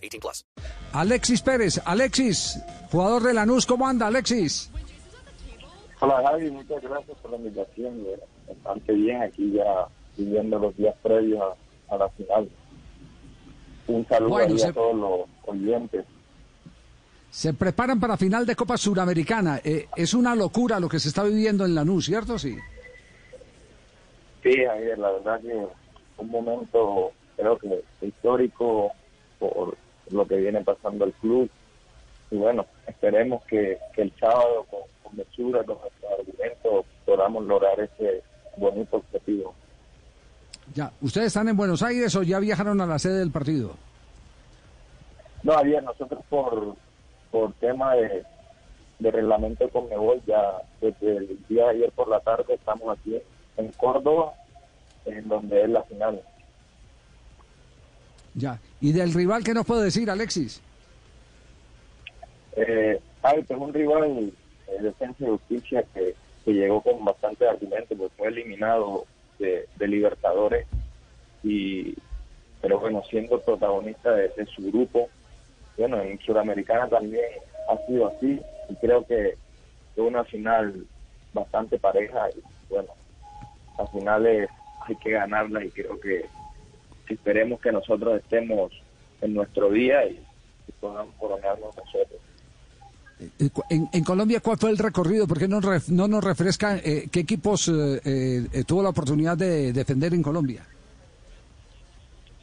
18 plus. Alexis Pérez, Alexis, jugador de Lanús, ¿cómo anda Alexis? Hola Javi, muchas gracias por la invitación. Bastante bien aquí ya viviendo los días previos a, a la final. Un saludo Bueno, se- a todos los oyentes. Se preparan para final de Copa Suramericana. Eh, es una locura lo que se está viviendo en Lanús, ¿cierto? Sí. Sí, Javier, la verdad que un momento creo que histórico por lo que viene pasando el club. Y bueno, esperemos que, que el sábado con, con mesura, con nuestros argumentos, podamos lograr ese bonito objetivo. Ya. ¿Ustedes están en Buenos Aires o ya viajaron a la sede del partido? No, Javier, nosotros por, por tema de, de reglamento con Conmebol, ya desde el día de ayer por la tarde estamos aquí en Córdoba, en donde es la final. Ya. ¿Y del rival qué nos puede decir, Alexis? Eh, es un rival eh, Defensa y Justicia que, que llegó con bastante argumento, pues fue eliminado de, de Libertadores, y pero bueno, siendo protagonista de, de su grupo, bueno, en Sudamericana también ha sido así, y creo que fue una final bastante pareja, y bueno, las finales hay que ganarla y creo que esperemos que nosotros estemos en nuestro día y, y podamos coronarnos nosotros. Eh, En, en Colombia, ¿cuál fue el recorrido? ¿Por qué no, ref- no nos refresca eh, qué equipos eh, eh, tuvo la oportunidad de defender en Colombia?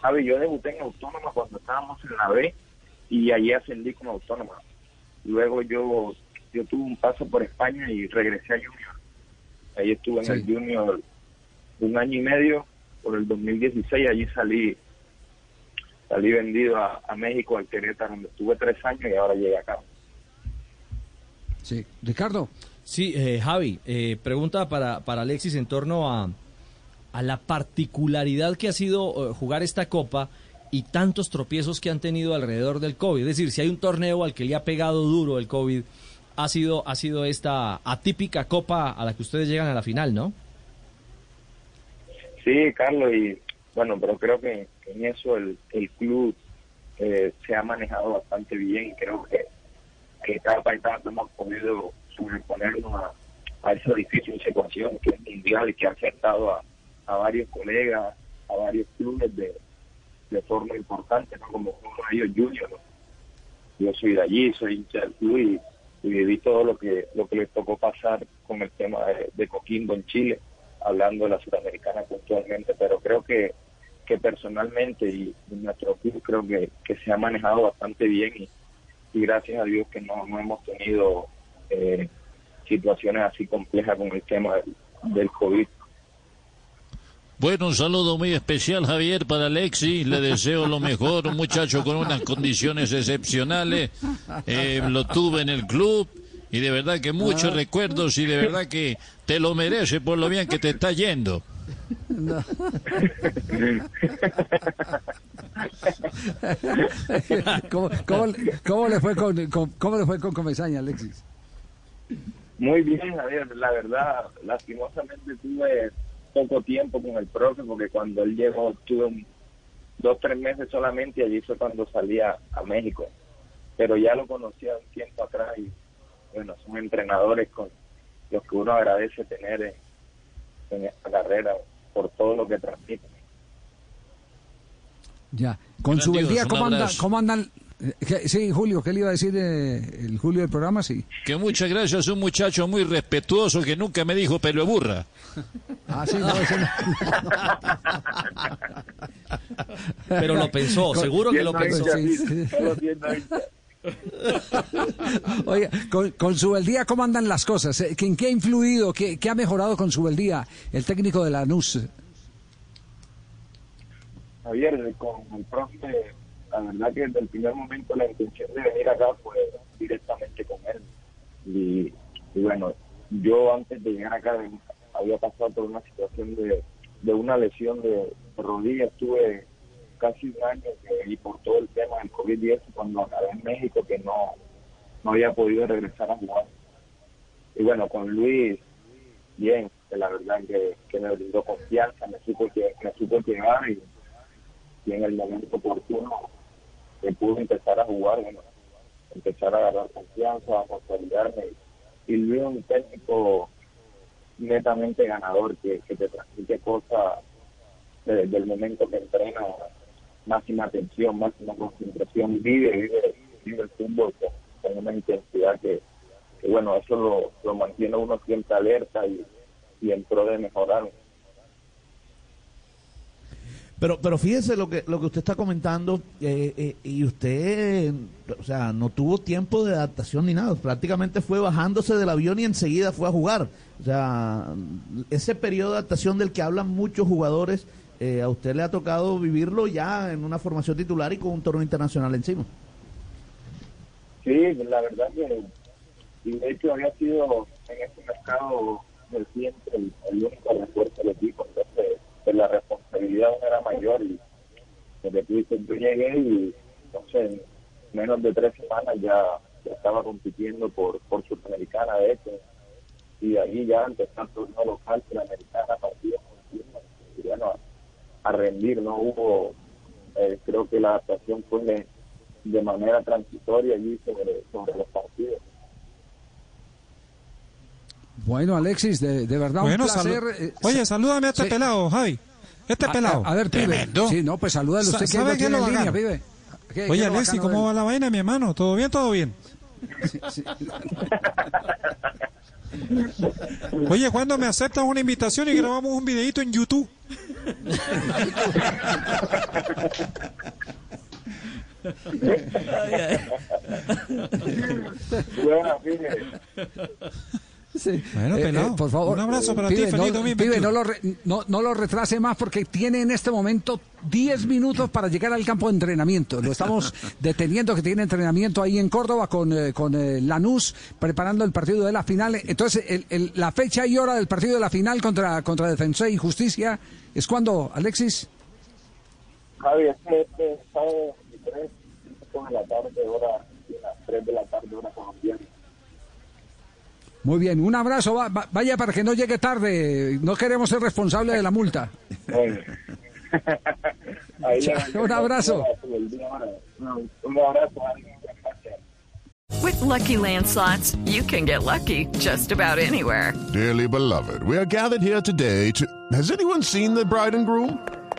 Javi, yo debuté en Autónoma cuando estábamos en la B y allí ascendí como Autónoma. Luego yo yo tuve un paso por España y regresé a Junior. Ahí estuve en Sí. el Junior un año y medio, por el 2016 allí salí salí vendido a, a México, al Querétaro, donde estuve tres años y ahora llegué acá. Sí. Ricardo. Sí, eh, Javi, eh, pregunta para, para Alexis en torno a, a la particularidad que ha sido eh, jugar esta copa y tantos tropiezos que han tenido alrededor del COVID. Es decir, si hay un torneo al que le ha pegado duro el COVID, ha sido, ha sido esta atípica copa a la que ustedes llegan a la final, ¿no? Sí, Carlos, y bueno, pero creo que en eso el, el club eh, se ha manejado bastante bien y creo que, que etapa a hemos podido sobreponernos a, a esa difícil situación que es mundial y que ha afectado a, a varios colegas, a varios clubes de, de forma importante, ¿no? como uno de ellos Junior. Yo soy de allí, soy hincha del club y, y viví todo lo que lo que les tocó pasar con el tema de Coquimbo en Chile hablando de la sudamericana puntualmente, pero creo que, que personalmente y, nuestro club creo que, que se ha manejado bastante bien y, gracias a Dios que no, no hemos tenido eh, situaciones así complejas con el tema del, COVID. Bueno, un saludo muy especial, Javier, para Alexi. Le deseo lo mejor, un muchacho con unas condiciones excepcionales. Eh, lo tuve en el club y de verdad que muchos recuerdos y de verdad que te lo merece por lo bien que te está yendo. ¿Cómo, cómo le- cómo le fue con, con- cómo le fue con Comesaña, Alexis? Muy bien, Javier, la verdad, lastimosamente tuve poco tiempo con el profe porque cuando él llegó tuve un- dos, tres meses solamente y allí fue cuando salía a México. Pero ya lo conocía un tiempo atrás y bueno, son entrenadores con los que uno agradece tener en, en esta carrera por todo lo que transmiten. Ya. Con su día, ¿cómo, anda- abrazo. cómo andan? eh, qué- Sí, Julio, ¿qué le iba a decir eh, el Julio del programa? Sí. Que muchas gracias, un muchacho muy respetuoso que nunca me dijo pelo burra. Ah, sí, no, ese no. Pero lo pensó, seguro que lo pensó. Sí, sí. Oye, con, con Subeldía, ¿cómo andan las cosas? Eh, ¿En qué ha influido, qué, qué ha mejorado con Subeldía, el técnico de Lanús? Javier, con el profe la verdad que desde el primer momento la intención de venir acá fue directamente con él. Y, y bueno, yo antes de llegar acá había pasado por una situación de, de una lesión de rodilla, estuve casi un año y por todo el tema del COVID-19 cuando acabé en México que no, no había podido regresar a jugar. Y bueno, con Luis, bien, que la verdad que, que me brindó confianza, me supo, que, me supo llevar y, y en el momento oportuno que pude empezar a jugar, bueno, empezar a agarrar confianza, a consolidarme. Y Luis es un técnico netamente ganador que, que te transmite cosas desde el momento que entrena, máxima atención, máxima concentración, vive, vive, vive el fútbol con, una intensidad que, que, bueno, eso lo, lo mantiene uno siempre alerta y, y en pro de mejorar. Pero, pero fíjese lo que, lo que usted está comentando, eh, eh, y usted, o sea, no tuvo tiempo de adaptación ni nada, prácticamente fue bajándose del avión y enseguida fue a jugar. O sea, ese periodo de adaptación del que hablan muchos jugadores, eh, a usted le ha tocado vivirlo ya en una formación titular y con un torneo internacional encima. Sí, la verdad que, de hecho había sido en este mercado reciente el, el único refuerzo del equipo, entonces pues, la responsabilidad era mayor y desde que yo llegué y entonces en menos de tres semanas ya, estaba compitiendo por, por Sudamericana de hecho y de ahí ya empezando torneo local, Sudamericana, partidos continuos, y bueno, a, rendir, no hubo, eh, creo que la adaptación fue de, de manera transitoria allí sobre, sobre los partidos. Bueno, Alexis, de, de verdad Bueno, un placer. salu- eh, Oye, salúdame a este sí. pelado, Javi. Este a- pelado. A, a ver, pibe. Tremendo. Sí, no, pues salúdalo Sa- usted que ¿sabe lo qué tiene es lo en línea, pibe. ¿Qué- qué Oye, es lo Alexi, bacano ¿cómo va la vaina, mi hermano? ¿Todo bien? ¿Todo bien? Sí, sí. Oye, ¿cuándo me aceptas una invitación y grabamos un videito en YouTube? Bueno, fíjate, Bueno, Eh, pelado, eh, por favor, un abrazo para ti, pibe, feliz no, 2021. pibe, no lo, re- no, no lo retrase más porque tiene en este momento 10 minutos para llegar al campo de entrenamiento. Lo estamos deteniendo que tiene entrenamiento ahí en Córdoba con, eh, con eh, Lanús preparando el partido de la final. Entonces, el- el- la fecha y hora del partido de la final contra, contra Defensa y Justicia es cuando, Alexis. Javi, este, este sábado 23, cinco de la tarde, hora, las 3 de la tarde, hora colombiana. Muy bien, un abrazo, va- va- vaya para que no llegue tarde, no queremos ser responsables de la multa. Un abrazo. Un. With Lucky Land slots, you can get lucky just about anywhere. Dearly beloved, we are gathered here today to. Has anyone seen the bride and groom?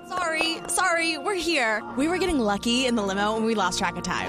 Sorry, sorry, we're here. We were getting lucky in the limo and we lost track of time.